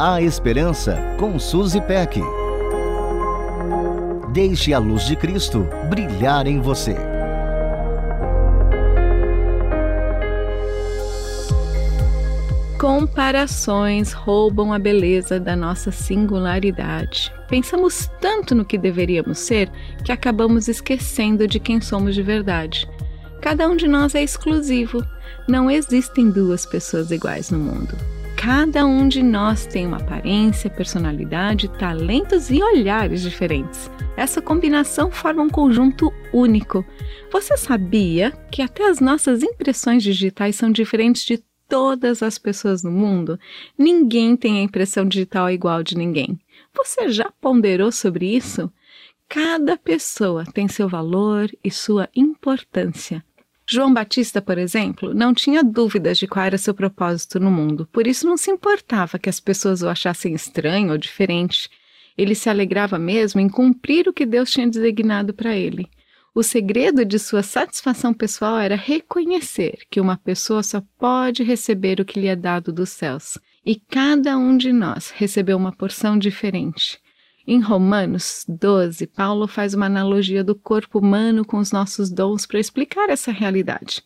A Esperança com Suzy Peck. Deixe a luz de Cristo brilhar em você. Comparações roubam a beleza da nossa singularidade. Pensamos tanto no que deveríamos ser que acabamos esquecendo de quem somos de verdade. Cada um de nós é exclusivo. Não existem duas pessoas iguais no mundo. Cada um de nós tem uma aparência, personalidade, talentos e olhares diferentes. Essa combinação forma um conjunto único. Você sabia que até as nossas impressões digitais são diferentes de todas as pessoas no mundo? Ninguém tem a impressão digital igual de ninguém. Você já ponderou sobre isso? Cada pessoa tem seu valor e sua importância. João Batista, por exemplo, não tinha dúvidas de qual era seu propósito no mundo, por isso não se importava que as pessoas o achassem estranho ou diferente. Ele se alegrava mesmo em cumprir o que Deus tinha designado para ele. O segredo de sua satisfação pessoal era reconhecer que uma pessoa só pode receber o que lhe é dado dos céus, e cada um de nós recebeu uma porção diferente. Em Romanos 12, Paulo faz uma analogia do corpo humano com os nossos dons para explicar essa realidade.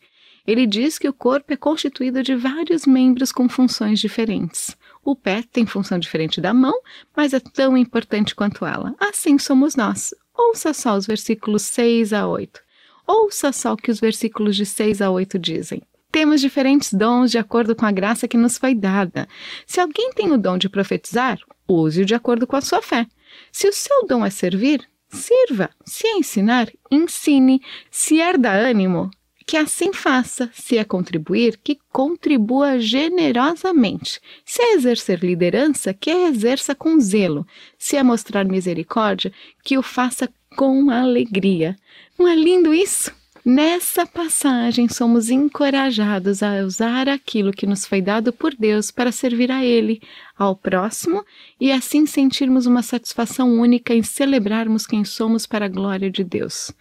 Ele diz que o corpo é constituído de vários membros com funções diferentes. O pé tem função diferente da mão, mas é tão importante quanto ela. Assim somos nós. Ouça só os versículos 6 a 8. Ouça só o que os versículos de 6 a 8 dizem. Temos diferentes dons de acordo com a graça que nos foi dada. Se alguém tem o dom de profetizar, use-o de acordo com a sua fé. Se o seu dom é servir, sirva. Se é ensinar, ensine. Se é dar ânimo, que assim faça. Se é contribuir, que contribua generosamente. Se é exercer liderança, que a exerça com zelo. Se é mostrar misericórdia, que o faça com alegria. Não é lindo isso? Nessa passagem, somos encorajados a usar aquilo que nos foi dado por Deus para servir a Ele, ao próximo e assim sentirmos uma satisfação única em celebrarmos quem somos para a glória de Deus.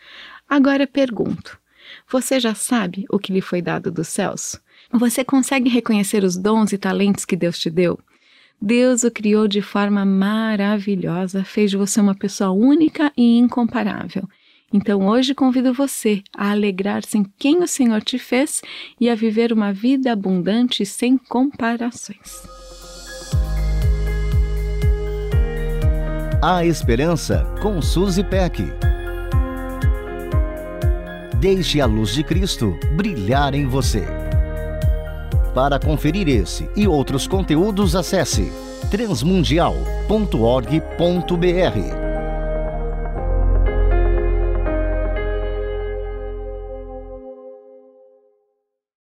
Agora pergunto: você já sabe o que lhe foi dado dos céus? Você consegue reconhecer os dons e talentos que Deus te deu? Deus o criou de forma maravilhosa, fez de você uma pessoa única e incomparável. Então hoje convido você a alegrar-se em quem o Senhor te fez e a viver uma vida abundante sem comparações. A Esperança com Suzy Peck. Deixe a luz de Cristo brilhar em você. Para conferir esse e outros conteúdos, acesse transmundial.org.br.